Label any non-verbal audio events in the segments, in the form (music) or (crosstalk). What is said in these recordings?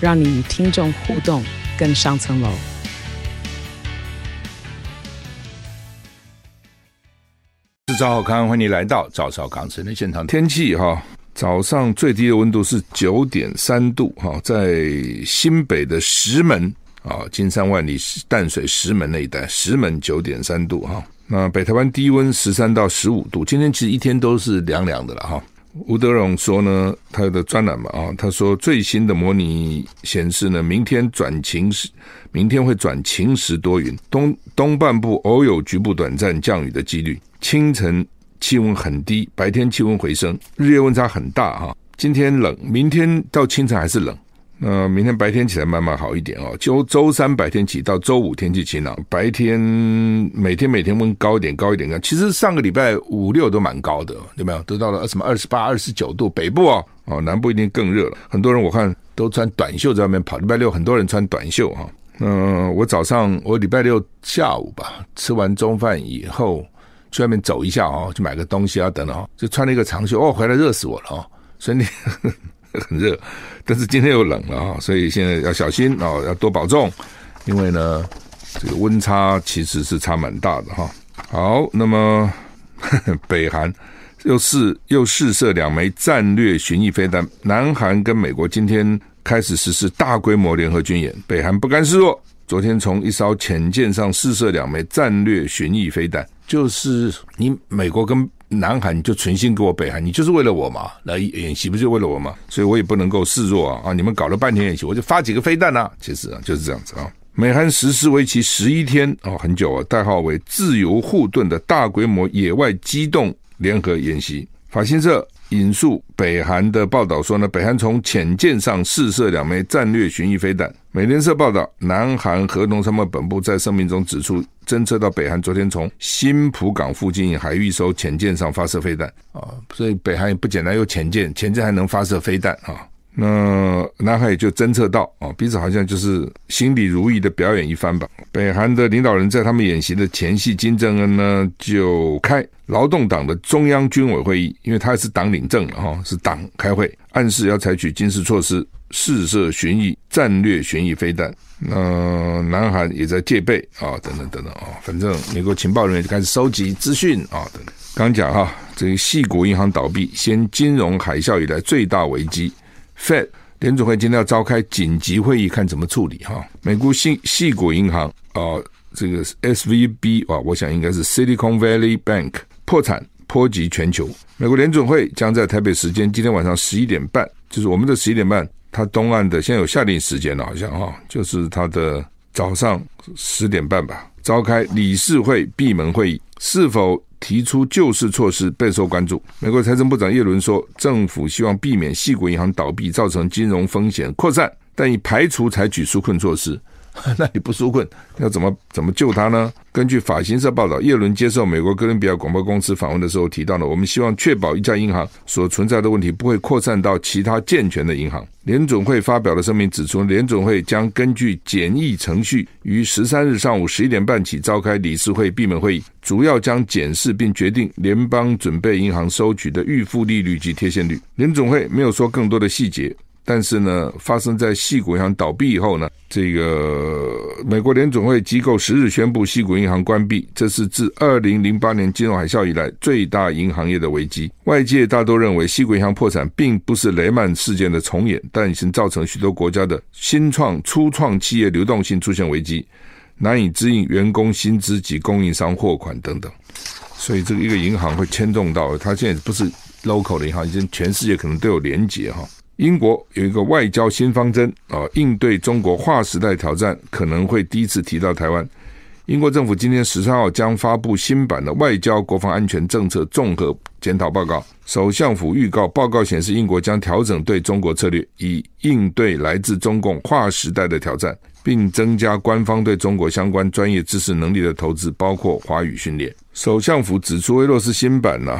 让你与听众互动更上层楼。是赵少康，欢迎你来到赵少康室内现场。天气哈，早上最低的温度是九点三度哈，在新北的石门啊，金山万里淡水石门那一带，石门九点三度哈。那北台湾低温十三到十五度，今天其实一天都是凉凉的了哈。吴德荣说呢，他的专栏嘛啊，他说最新的模拟显示呢，明天转晴时，明天会转晴时多云，东东半部偶有局部短暂降雨的几率。清晨气温很低，白天气温回升，日夜温差很大哈。今天冷，明天到清晨还是冷。那明天白天起来慢慢好一点哦。就周三白天起到周五天气晴朗，白天每天每天温高一点，高一点。其实上个礼拜五六都蛮高的，有没有？都到了什么二十八、二十九度，北部哦，哦，南部一定更热了。很多人我看都穿短袖在外面跑。礼拜六很多人穿短袖哈。嗯，我早上我礼拜六下午吧，吃完中饭以后去外面走一下哦，去买个东西啊等等哦，就穿了一个长袖哦，回来热死我了哦，所以你。很热，但是今天又冷了啊，所以现在要小心啊，要多保重，因为呢，这个温差其实是差蛮大的哈。好，那么呵呵 (laughs) 北韩又试又试射两枚战略巡弋飞弹，南韩跟美国今天开始实施大规模联合军演，北韩不甘示弱，昨天从一艘潜舰上试射两枚战略巡弋飞弹，就是你美国跟。南韩你就存心给我北韩，你就是为了我嘛，来演习不就为了我嘛？所以我也不能够示弱啊！啊，你们搞了半天演习，我就发几个飞弹啊！其实啊就是这样子啊。美韩实施为期十一天哦，很久啊，代号为“自由护盾”的大规模野外机动联合演习。法新社引述北韩的报道说呢，北韩从潜舰上试射两枚战略巡弋飞弹。美联社报道，南韩合同参谋本部在声明中指出。侦测到北韩昨天从新浦港附近海域一艘潜舰上发射飞弹啊，所以北韩也不简单，有潜舰，潜舰还能发射飞弹啊。那南海也就侦测到啊，彼此好像就是心里如意的表演一番吧。北韩的领导人在他们演习的前夕，金正恩呢就开劳动党的中央军委会议，因为他是党领政了哈，是党开会，暗示要采取军事措施。试射巡弋战略巡弋飞弹，那南韩也在戒备啊，等等等等啊，反正美国情报人员就开始收集资讯啊，等等。刚讲哈，这个矽谷银行倒闭，先金融海啸以来最大危机。Fed 联准会今天要召开紧急会议，看怎么处理哈。美国矽矽谷银行啊，这个 SVB 啊，我想应该是 Silicon Valley Bank 破产，波及全球。美国联准会将在台北时间今天晚上十一点半，就是我们的十一点半。他东岸的现在有下令时间了，好像哈，就是他的早上十点半吧，召开理事会闭门会议，是否提出救市措施备受关注。美国财政部长耶伦说，政府希望避免细股银行倒闭造成金融风险扩散，但已排除采取纾困措施。(laughs) 那你不纾困，要怎么怎么救他呢？根据法新社报道，叶伦接受美国哥伦比亚广播公司访问的时候提到了，我们希望确保一家银行所存在的问题不会扩散到其他健全的银行。联准会发表的声明指出，联准会将根据简易程序，于十三日上午十一点半起召开理事会闭门会议，主要将检视并决定联邦准备银行收取的预付利率及贴现率。联准会没有说更多的细节。但是呢，发生在矽谷银行倒闭以后呢，这个美国联总会机构十日宣布矽谷银行关闭，这是自二零零八年金融海啸以来最大银行业的危机。外界大都认为矽谷银行破产并不是雷曼事件的重演，但已经造成许多国家的新创、初创企业流动性出现危机，难以支应员工薪资及供应商货款等等。所以这个一个银行会牵动到，它现在不是 local 的银行，已经全世界可能都有连结哈。英国有一个外交新方针啊，应对中国划时代挑战，可能会第一次提到台湾。英国政府今天十三号将发布新版的外交国防安全政策综合检讨报告。首相府预告，报告显示，英国将调整对中国策略，以应对来自中共划时代的挑战，并增加官方对中国相关专业知识能力的投资，包括华语训练。首相府指出，威洛斯新版呢、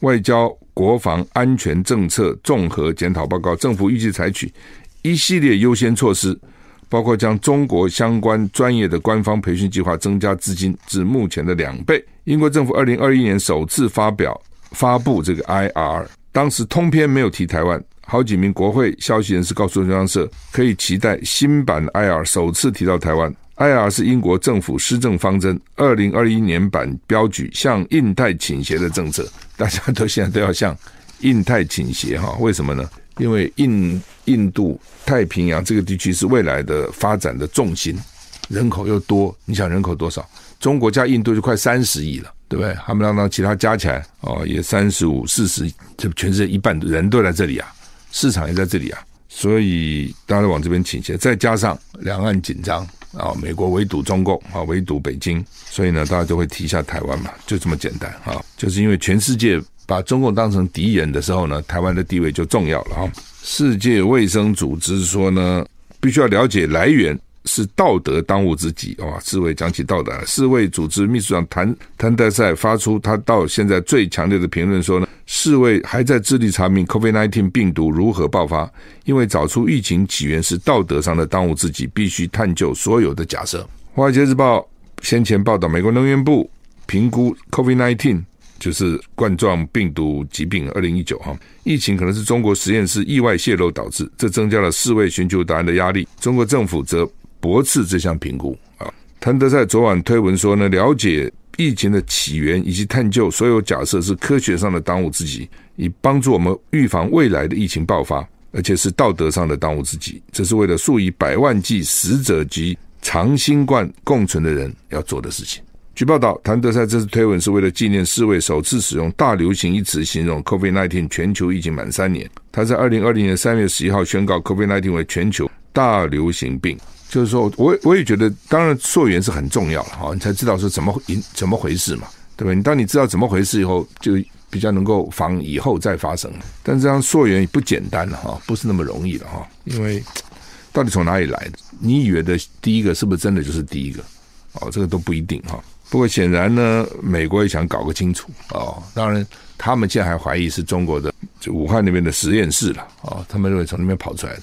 外交国防安全政策综合检讨报告，政府预计采取一系列优先措施。包括将中国相关专业的官方培训计划增加资金至目前的两倍。英国政府二零二一年首次发表发布这个 IR，当时通篇没有提台湾。好几名国会消息人士告诉中央社，可以期待新版 IR 首次提到台湾。IR 是英国政府施政方针，二零二一年版标举向印太倾斜的政策，大家都现在都要向印太倾斜哈？为什么呢？因为印印度太平洋这个地区是未来的发展的重心，人口又多，你想人口多少？中国加印度就快三十亿了，对不对？他们让让其他加起来哦，也三十五、四十，这全世界一半的人都在这里啊，市场也在这里啊，所以大家都往这边倾斜。再加上两岸紧张啊，美国围堵中共啊，围堵北京，所以呢，大家就会提一下台湾嘛，就这么简单啊，就是因为全世界。把中共当成敌人的时候呢，台湾的地位就重要了哈。世界卫生组织说呢，必须要了解来源是道德当务之急啊。世卫讲起道德，世卫组织秘书长谭谭德塞发出他到现在最强烈的评论说呢，世卫还在致力查明 COVID-19 病毒如何爆发，因为找出疫情起源是道德上的当务之急，必须探究所有的假设。华尔街日报先前报道，美国能源部评估 COVID-19。就是冠状病毒疾病，二零一九哈，疫情可能是中国实验室意外泄露导致，这增加了世卫寻求答案的压力。中国政府则驳斥这项评估啊。谭德塞昨晚推文说呢，了解疫情的起源以及探究所有假设是科学上的当务之急，以帮助我们预防未来的疫情爆发，而且是道德上的当务之急。这是为了数以百万计死者及长新冠共存的人要做的事情。据报道，谭德塞这次推文是为了纪念世卫首次使用“大流行”一词形容 COVID-19 全球疫情满三年。他在二零二零年三月十一号宣告 COVID-19 为全球大流行病。就是说，我我也觉得，当然溯源是很重要了哈，你才知道是怎么怎么回事嘛，对吧？你当你知道怎么回事以后，就比较能够防以后再发生。但这样溯源也不简单了哈，不是那么容易的哈，因为到底从哪里来的？你以为的第一个是不是真的就是第一个？哦，这个都不一定哈。不过显然呢，美国也想搞个清楚哦。当然，他们现在还怀疑是中国的就武汉那边的实验室了哦。他们认为从那边跑出来的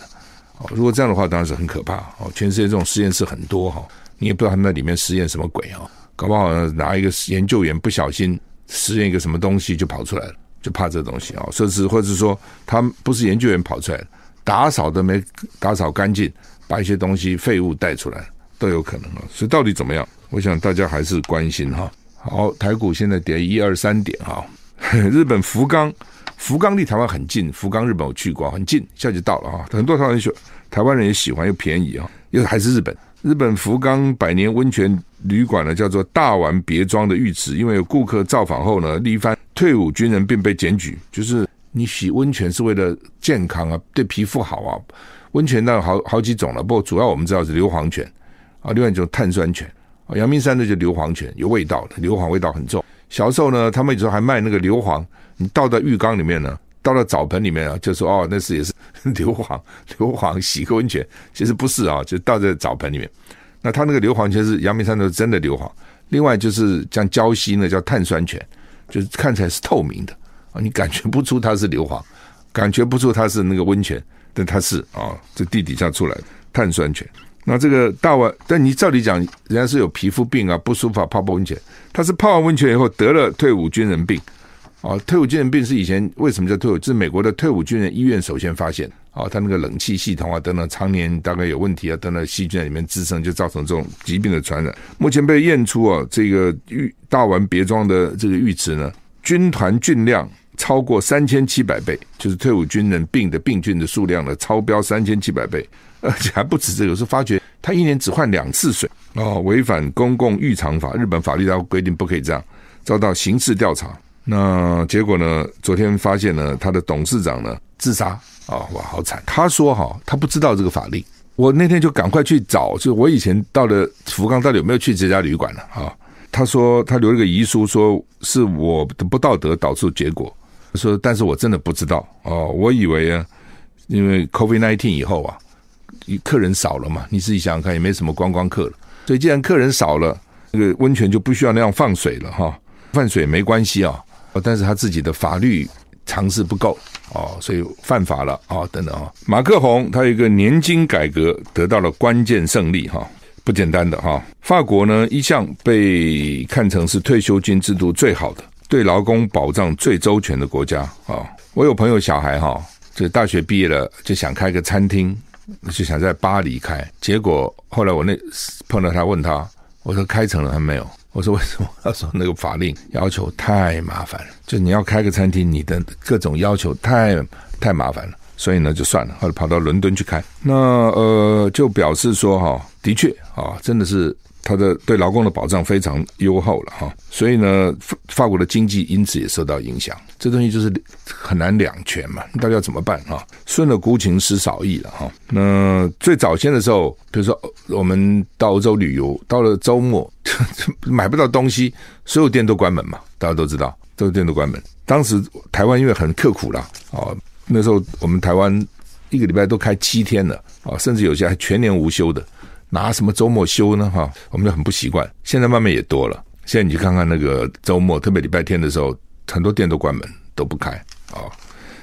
哦。如果这样的话，当然是很可怕哦。全世界这种实验室很多哈，你也不知道他们在里面实验什么鬼啊。搞不好拿一个研究员不小心实验一个什么东西就跑出来了，就怕这东西啊。甚至或者说，他不是研究员跑出来，打扫都没打扫干净，把一些东西废物带出来都有可能啊。所以到底怎么样？我想大家还是关心哈。好，台股现在跌一二三点哈。(laughs) 日本福冈，福冈离台湾很近，福冈日本我去过，很近，一下就到了啊。很多台湾人喜，台湾人也喜欢，又便宜啊，又还是日本。日本福冈百年温泉旅馆呢，叫做大丸别庄的浴池，因为有顾客造访后呢，力帆退伍军人并被检举，就是你洗温泉是为了健康啊，对皮肤好啊。温泉那好好几种了，不过主要我们知道是硫磺泉啊，另外一种碳酸泉啊。阳明山的就硫磺泉，有味道的，硫磺味道很重。小时候呢，他们有时候还卖那个硫磺，你倒到浴缸里面呢，倒到澡盆里面啊，就说哦，那是也是 (laughs) 硫磺，硫磺 (laughs) 洗个温泉，其实不是啊，就倒在澡盆里面。那他那个硫磺泉是阳明山的真的硫磺。另外就是像礁溪呢，叫碳酸泉，就是看起来是透明的啊，你感觉不出它是硫磺，感觉不出它是那个温泉，但它是啊，这地底下出来的碳酸泉。那这个大碗，但你照理讲，人家是有皮肤病啊，不舒服，泡泡温泉。他是泡完温泉以后得了退伍军人病，啊，退伍军人病是以前为什么叫退伍？是美国的退伍军人医院首先发现，啊，他那个冷气系统啊等等，常年大概有问题啊，等等细菌在里面滋生，就造成这种疾病的传染。目前被验出啊，这个浴大丸别庄的这个浴池呢，军团菌量超过三千七百倍，就是退伍军人病的病菌的数量呢超标三千七百倍。而且还不止这个，是发觉他一年只换两次水哦，违反公共浴场法，日本法律它规定不可以这样，遭到刑事调查。那结果呢？昨天发现呢，他的董事长呢自杀啊、哦，哇，好惨！他说哈，他不知道这个法令，我那天就赶快去找，就我以前到了福冈，到底有没有去这家旅馆了啊？他说他留了个遗书，说是我的不道德导致结果。说，但是我真的不知道哦，我以为啊，因为 COVID nineteen 以后啊，客人少了嘛，你自己想想看，也没什么观光客了。所以既然客人少了，那个温泉就不需要那样放水了哈，放水没关系啊，但是他自己的法律常识不够哦，所以犯法了啊，等等啊。马克宏他有一个年金改革得到了关键胜利哈，不简单的哈。法国呢一向被看成是退休金制度最好的。对劳工保障最周全的国家啊！我有朋友小孩哈，这大学毕业了就想开个餐厅，就想在巴黎开。结果后来我那碰到他问他，我说开成了还没有？我说为什么？他说那个法令要求太麻烦了，就你要开个餐厅，你的各种要求太太麻烦了，所以呢就算了，后来跑到伦敦去开。那呃就表示说哈，的确啊，真的是。他的对劳工的保障非常优厚了哈，所以呢，法法国的经济因此也受到影响。这东西就是很难两全嘛，到底要怎么办哈？顺了孤情失少义了哈。那最早先的时候，比如说我们到欧洲旅游，到了周末 (laughs) 买不到东西，所有店都关门嘛，大家都知道，所有店都关门。当时台湾因为很刻苦了哦，那时候我们台湾一个礼拜都开七天了啊，甚至有些还全年无休的。拿什么周末休呢？哈，我们就很不习惯。现在慢慢也多了。现在你去看看那个周末，特别礼拜天的时候，很多店都关门，都不开啊，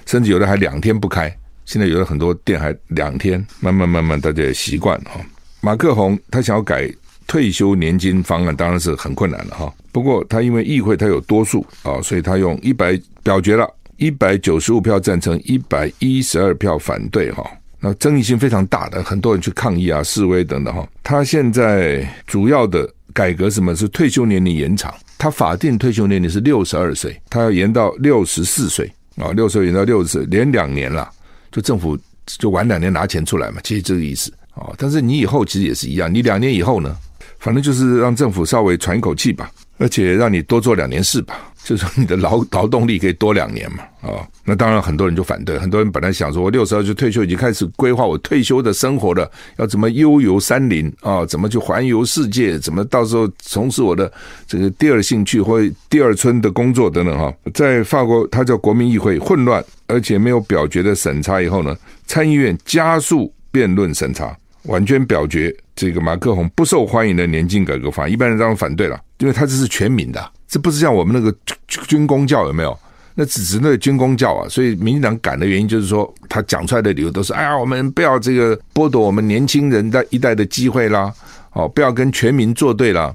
甚至有的还两天不开。现在有的很多店还两天，慢慢慢慢大家也习惯了哈。马克宏他想要改退休年金方案，当然是很困难了哈。不过他因为议会他有多数啊，所以他用一百表决了，一百九十五票赞成，一百一十二票反对哈。那争议性非常大的，很多人去抗议啊、示威等等哈。他现在主要的改革什么是退休年龄延长？他法定退休年龄是六十二岁，他要延到六十四岁啊，六十岁延到六十岁，连两年了，就政府就晚两年拿钱出来嘛，其实这个意思啊。但是你以后其实也是一样，你两年以后呢，反正就是让政府稍微喘一口气吧，而且让你多做两年事吧。(laughs) 就是说你的劳劳动力可以多两年嘛，啊、那当然很多人就反对，很多人本来想说，我六十二岁退休，已经开始规划我退休的生活了，要怎么悠游山林啊、怎么去环游世界，怎么到时候从事我的这个第二兴趣或第二春的工作等等哈。在法国，它叫国民议会，混乱而且没有表决的审查以后呢，参议院加速辩论审查，完全表决这个马克宏不受欢迎的年金改革法，一般人当然反对了，因为他这是全民的。这不是像我们那个 (laughs) 军公教有没有？那只是那个军公教啊，所以民进党赶的原因就是说，他讲出来的理由都是：哎呀，我们不要这个剥夺我们年轻人的一代的机会啦，哦，不要跟全民作对啦。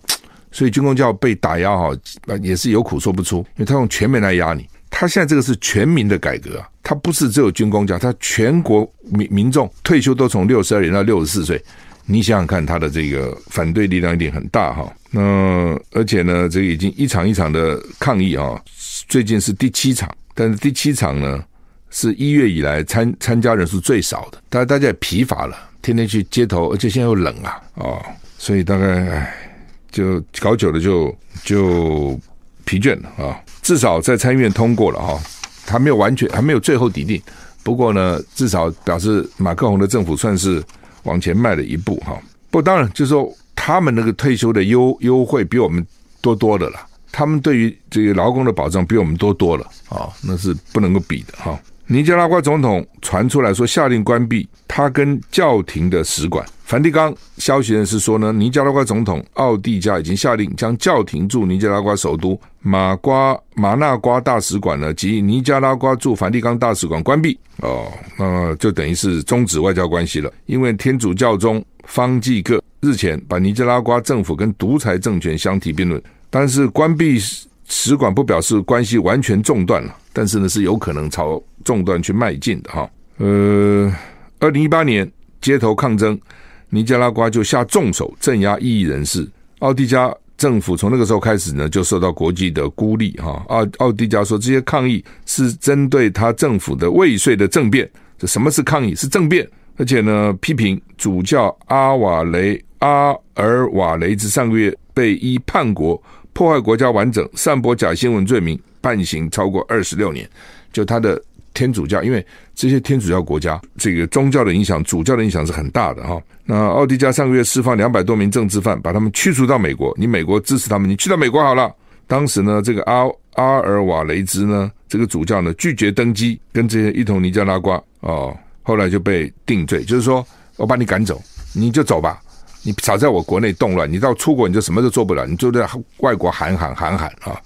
所以军公教被打压哈，也是有苦说不出，因为他用全民来压你。他现在这个是全民的改革啊，他不是只有军公教，他全国民民众退休都从六十二年到六十四岁。你想想看，他的这个反对力量一定很大哈。那而且呢，这个已经一场一场的抗议啊，最近是第七场，但是第七场呢是一月以来参参加人数最少的，大家大家也疲乏了，天天去街头，而且现在又冷啊，哦，所以大概唉，就搞久了就就疲倦了啊。至少在参议院通过了哈，还没有完全还没有最后抵定，不过呢，至少表示马克宏的政府算是。往前迈了一步哈，不，当然就是说他们那个退休的优优惠比我们多多的了，他们对于这个劳工的保障比我们多多了啊，那是不能够比的哈。尼加拉瓜总统传出来说下令关闭他跟教廷的使馆。梵蒂冈消息人士说呢，尼加拉瓜总统奥蒂加已经下令将教廷驻尼加拉瓜首都马瓜马纳瓜大使馆呢及尼加拉瓜驻梵蒂冈大使馆关闭哦，那就等于是终止外交关系了。因为天主教中方济各日前把尼加拉瓜政府跟独裁政权相提并论，但是关闭使馆不表示关系完全中断了，但是呢是有可能朝中断去迈进的哈。呃，二零一八年街头抗争。尼加拉瓜就下重手镇压异议人士，奥蒂加政府从那个时候开始呢，就受到国际的孤立哈。奥奥蒂加说，这些抗议是针对他政府的未遂的政变。这什么是抗议？是政变，而且呢，批评主教阿瓦雷阿尔瓦雷兹上个月被依叛国、破坏国家完整、散播假新闻罪名判刑超过二十六年，就他的天主教，因为这些天主教国家这个宗教的影响、主教的影响是很大的哈。那奥迪加上个月释放两百多名政治犯，把他们驱逐到美国。你美国支持他们，你去到美国好了。当时呢，这个阿阿尔瓦雷兹呢，这个主教呢拒绝登机，跟这些一同尼加拉瓜哦，后来就被定罪，就是说我把你赶走，你就走吧，你少在我国内动乱，你到出国你就什么都做不了，你就在外国喊喊喊喊啊！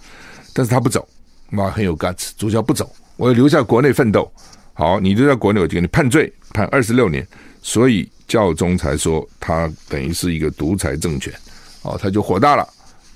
但是他不走，妈，很有 guts，主教不走，我要留在国内奋斗。好，你留在国内，我就给你判罪，判二十六年。所以教宗才说他等于是一个独裁政权，哦，他就火大了。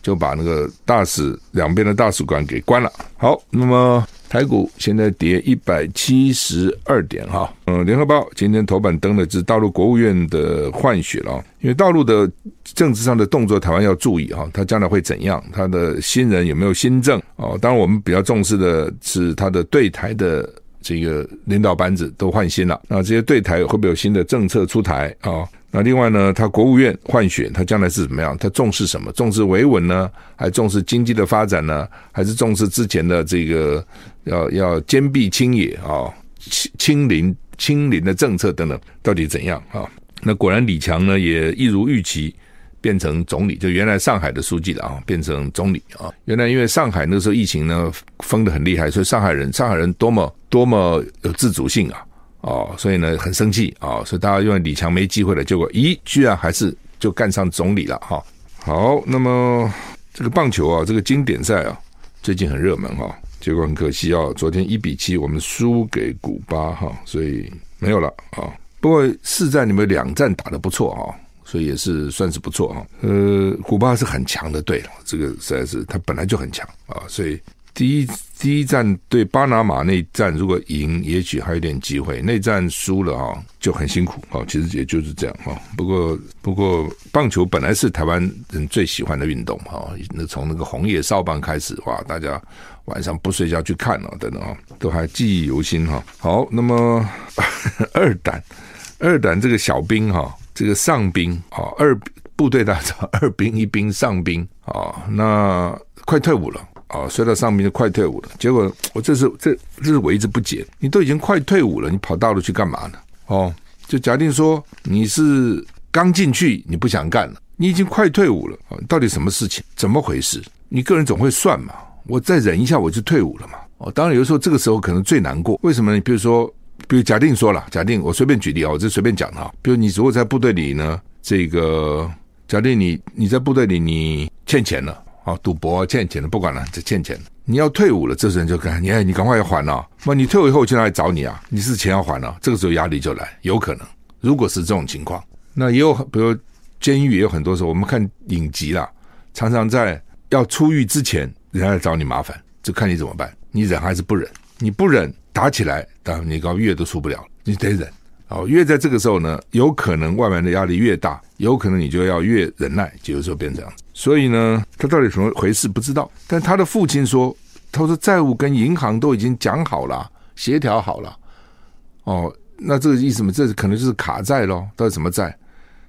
就把那个大使两边的大使馆给关了。好，那么台股现在跌一百七十二点哈。嗯，联合报今天头版登的是大陆国务院的换血了，因为大陆的政治上的动作，台湾要注意哈，他将来会怎样？他的新人有没有新政？哦，当然我们比较重视的是他的对台的这个领导班子都换新了，那这些对台会不会有新的政策出台啊？那另外呢，他国务院换选，他将来是怎么样？他重视什么？重视维稳呢，还重视经济的发展呢？还是重视之前的这个要要坚壁清野啊、清清零清零的政策等等，到底怎样啊？那果然李强呢，也一如预期变成总理，就原来上海的书记了啊，变成总理啊。原来因为上海那时候疫情呢封得很厉害，所以上海人上海人多么多么有自主性啊。哦，所以呢很生气啊，所以大家认为李强没机会了，结果咦，居然还是就干上总理了哈。好，那么这个棒球啊，这个经典赛啊，最近很热门哈，结果很可惜啊，昨天一比七我们输给古巴哈，所以没有了啊。不过四战你们两战打得不错啊，所以也是算是不错啊。呃，古巴是很强的队，这个实在是他本来就很强啊，所以。第一第一战对巴拿马那一战，如果赢，也许还有点机会。那战输了啊，就很辛苦啊。其实也就是这样哈。不过不过，棒球本来是台湾人最喜欢的运动哈。那从那个红叶少棒开始哇，大家晚上不睡觉去看了等等啊，都还记忆犹新哈。好，那么 (laughs) 二胆二胆这个小兵哈，这个上兵啊，二部队大招二兵一兵上兵啊，那快退伍了。啊，摔到上面就快退伍了。结果我这是这这是我一直不解，你都已经快退伍了，你跑大陆去干嘛呢？哦，就假定说你是刚进去，你不想干了，你已经快退伍了，到底什么事情？怎么回事？你个人总会算嘛，我再忍一下我就退伍了嘛。哦，当然有时候这个时候可能最难过，为什么呢？比如说，比如假定说了，假定我随便举例啊，我就随便讲哈。比如你如果在部队里呢，这个假定你你在部队里你欠钱了。啊，赌博欠钱的不管了，这欠钱的。你要退伍了，这时候就看你，哎，你赶快要还了。那你退伍以后我就来找你啊，你是钱要还了，这个时候压力就来，有可能。如果是这种情况，那也有，比如监狱也有很多时候，我们看影集啦，常常在要出狱之前，人家来找你麻烦，就看你怎么办，你忍还是不忍？你不忍，打起来，当你搞月都出不了，你得忍。哦，越在这个时候呢，有可能外面的压力越大，有可能你就要越忍耐，就有时候变这样子。所以呢，他到底怎么回事不知道。但他的父亲说，他说债务跟银行都已经讲好了，协调好了。哦，那这个意思嘛，这可能就是卡债咯。到底什么债？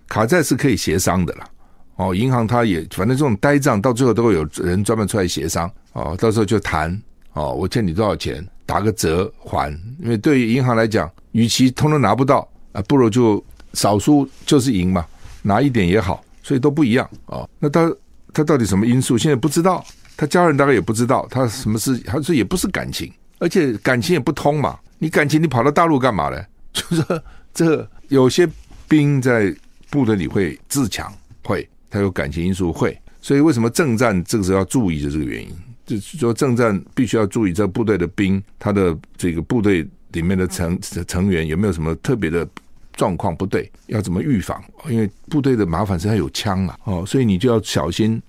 卡债是可以协商的啦。哦，银行他也反正这种呆账，到最后都会有人专门出来协商。哦，到时候就谈。哦，我欠你多少钱？打个折还，因为对于银行来讲，与其通通拿不到啊，不如就少输就是赢嘛，拿一点也好，所以都不一样啊、那他他到底什么因素？现在不知道，他家人大概也不知道，他什么事？他说也不是感情，而且感情也不通嘛。你感情你跑到大陆干嘛呢？(laughs) 就是这有些兵在部队里会自强，会他有感情因素会，所以为什么政战这个时候要注意的这个原因？就是说，正战必须要注意这部队的兵，他的这个部队里面的成成员有没有什么特别的状况不对，要怎么预防？因为部队的麻烦是他有枪啊，哦，所以你就要小心。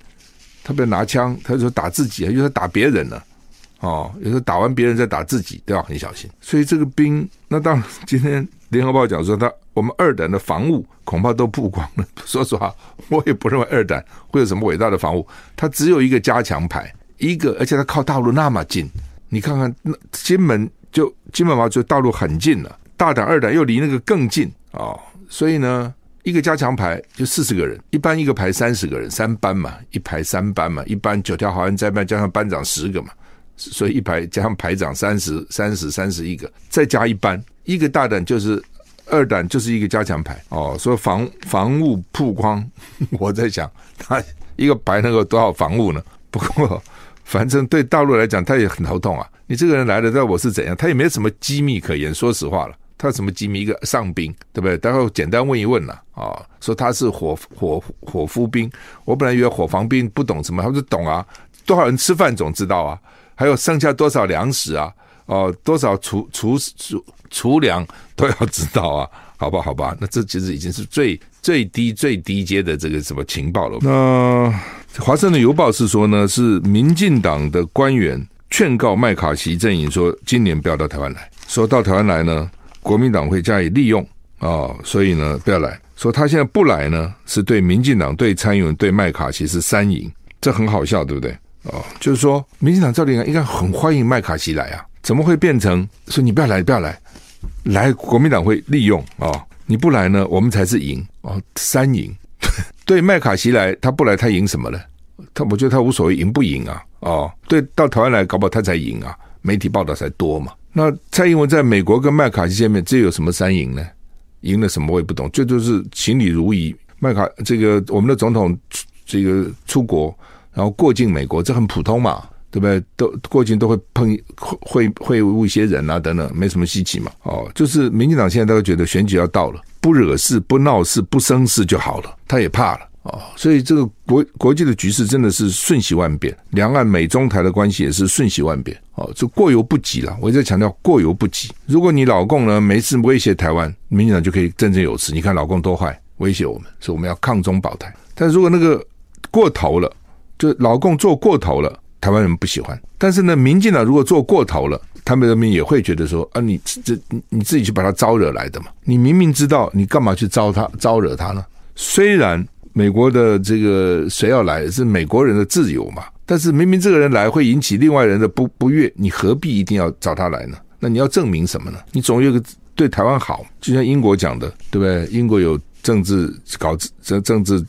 他不要拿枪，他就说打自己啊，又说打别人了，哦，有时候打完别人再打自己，都要很小心。所以这个兵，那当然今天联合报讲说他我们二等的防务恐怕都曝光了。(laughs) 说实话，我也不认为二等会有什么伟大的防务，他只有一个加强牌。一个，而且它靠大陆那么近，你看看那金门就金门嘛，就大陆很近了。大胆二胆又离那个更近、哦，所以呢，一个加强排就四十个人，一般一个排三十个人，三班嘛，一排三班嘛，一班九条好汉在班加上班长十个嘛，所以一排加上排长三十三十三十一个，再加一班，一个大胆就是二胆就是一个加强排哦。所以防防务曝光，(laughs) 我在想他一个排能够多少防务呢？不过反正对大陆来讲，他也很头痛啊。你这个人来了，那我是怎样？他也没什么机密可言。说实话了，他什么机密？一个上兵，对不对？待会简单问一问了啊、说他是火火火夫兵。我本来以为火防兵不懂什么，他说懂啊。多少人吃饭总知道啊？还有剩下多少粮食啊？哦，多少储储储储粮都要知道啊？好吧，好吧，那这其实已经是最最低最低阶的这个什么情报了。那华盛顿邮报是说呢，是民进党的官员劝告麦卡锡阵营说，今年不要到台湾来，说到台湾来呢，国民党会加以利用啊、哦，所以呢不要来。说他现在不来呢，是对民进党、对参议员、对麦卡锡是三赢，这很好笑，对不对？哦，就是说，民进党照理讲应该很欢迎麦卡锡来啊，怎么会变成说你不要来，不要来，来国民党会利用啊、哦？你不来呢，我们才是赢哦，三赢。对麦卡锡来，他不来，他赢什么呢？他我觉得他无所谓赢不赢啊，哦，对，到台湾来搞不好他才赢啊，媒体报道才多嘛。那蔡英文在美国跟麦卡锡见面，这有什么三赢呢？赢了什么我也不懂，这就是情理如意。麦卡这个我们的总统这个出国。然后过境美国，这很普通嘛，对不对？都过去都会碰会会晤一些人啊，等等，没什么稀奇嘛。哦，就是民进党现在都觉得选举要到了，不惹事、不闹事、不生事就好了，他也怕了哦。所以这个国国际的局势真的是瞬息万变，两岸美中台的关系也是瞬息万变。哦，就过犹不及了。我一直在强调过犹不及。如果你老共呢没事威胁台湾，民进党就可以振振有词。你看老共多坏，威胁我们，说我们要抗中保台。但如果那个过头了，就老共做过头了，台湾人不喜欢。但是呢，民进党如果做过头了，他们人民也会觉得说啊，你这你你自己去把他招惹来的嘛。你明明知道，你干嘛去招他招惹他呢？虽然美国的这个谁要来是美国人的自由嘛，但是明明这个人来会引起另外人的不不悦，你何必一定要找他来呢？那你要证明什么呢？你总有个对台湾好，就像英国讲的，对不对？英国有政治搞政政治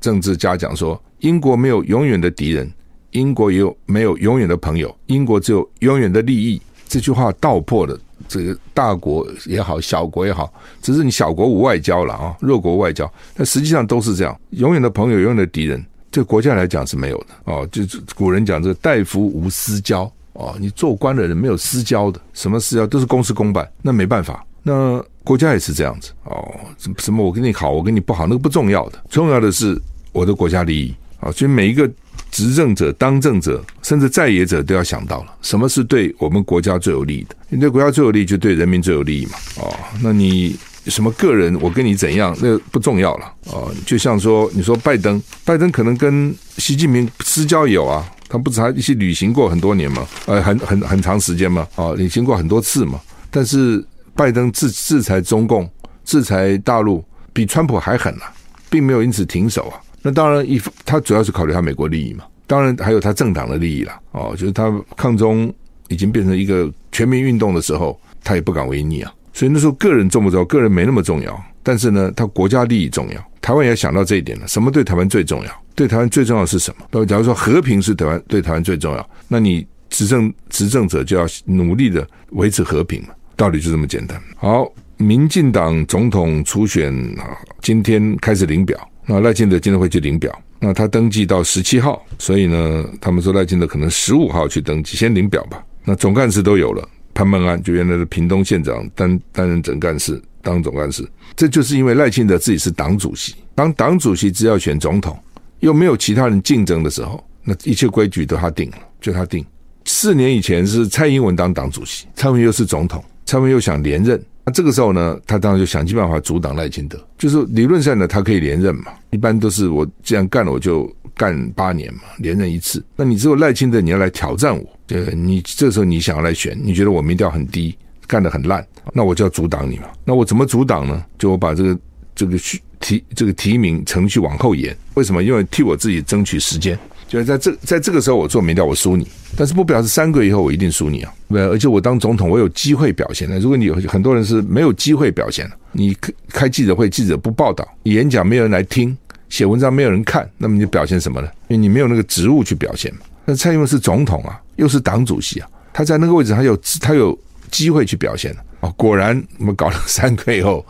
政治家讲说。英国没有永远的敌人，英国也有没有永远的朋友，英国只有永远的利益。这句话道破了这个大国也好，小国也好，只是你小国无外交了啊，弱国外交。但实际上都是这样，永远的朋友，永远的敌人，对国家来讲是没有的哦。就古人讲这个“大夫无私交”哦，你做官的人没有私交的，什么私交都是公事公办，那没办法。那国家也是这样子哦，什么我跟你好，我跟你不好，那个不重要的，重要的是我的国家利益。啊，所以每一个执政者、当政者，甚至在野者，都要想到了什么是对我们国家最有利的。你对国家最有利，就对人民最有利益嘛。哦，那你什么个人，我跟你怎样，那不重要了。哦，就像说，你说拜登，拜登可能跟习近平私交有啊，他不是还一起旅行过很多年嘛，呃，很很很长时间嘛，啊，旅行过很多次嘛。但是拜登制制裁中共、制裁大陆，比川普还狠啊，并没有因此停手啊。那当然，一他主要是考虑他美国利益嘛，当然还有他政党的利益啦。哦，就是他抗中已经变成一个全民运动的时候，他也不敢违逆啊。所以那时候个人重不重要？个人没那么重要，但是呢，他国家利益重要。台湾也想到这一点了。什么对台湾最重要？对台湾最重要是什么？假如说和平是台湾对台湾最重要，那你执政执政者就要努力的维持和平嘛。道理就这么简单。好，民进党总统初选啊，今天开始领表。那赖清德今天会去领表，那他登记到十七号，所以呢，他们说赖清德可能十五号去登记，先领表吧。那总干事都有了，潘孟安就原来的屏东县长担担任总干事，当总干事，这就是因为赖清德自己是党主席，当党主席只要选总统，又没有其他人竞争的时候，那一切规矩都他定了，就他定。四年以前是蔡英文当党主席，蔡英文又是总统，蔡英文又想连任。那这个时候呢，他当然就想尽办法阻挡赖清德，就是理论上呢，他可以连任嘛。一般都是我这样干了，我就干八年嘛，连任一次。那你只有赖清德，你要来挑战我，对，你这时候你想要来选，你觉得我民调很低，干得很烂，那我就要阻挡你嘛。那我怎么阻挡呢？就我把这个这个提这个提名程序往后延。为什么？因为替我自己争取时间。就是在这在这个时候我做民调我输你，但是不表示三个月以后我一定输你啊，对，而且我当总统我有机会表现的。如果你有很多人是没有机会表现的，你开开记者会记者不报道，演讲没有人来听，写文章没有人看，那么你表现什么呢？因为你没有那个职务去表现。那蔡英文是总统啊，又是党主席啊，他在那个位置，他有他有机会去表现了啊。果然，我们搞了三个月以后，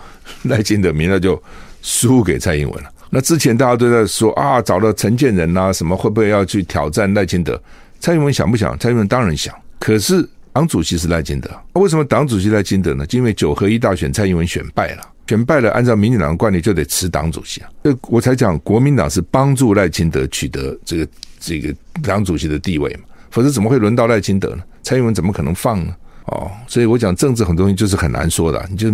赖清德民调就输给蔡英文了。那之前大家都在说啊，找了陈建仁啊，什么会不会要去挑战赖清德？蔡英文想不想？蔡英文当然想。可是党主席是赖清德，那为什么党主席赖清德呢？因为九合一大选，蔡英文选败了。选败了，按照民进党的惯例就得辞党主席啊。所以我才讲国民党是帮助赖清德取得这个这个党主席的地位嘛，否则怎么会轮到赖清德呢？蔡英文怎么可能放呢？哦，所以我讲政治很多东西就是很难说的，你就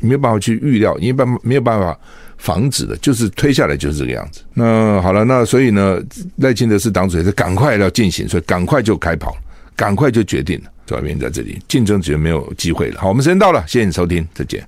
没有办法去预料，你没办没有办法防止的，就是推下来就是这个样子。那好了，那所以呢，赖清德是党主席，赶快要进行，所以赶快就开跑，赶快就决定了，主要原因在这里，竞争绝没有机会了。好，我们时间到了，谢谢你收听，再见。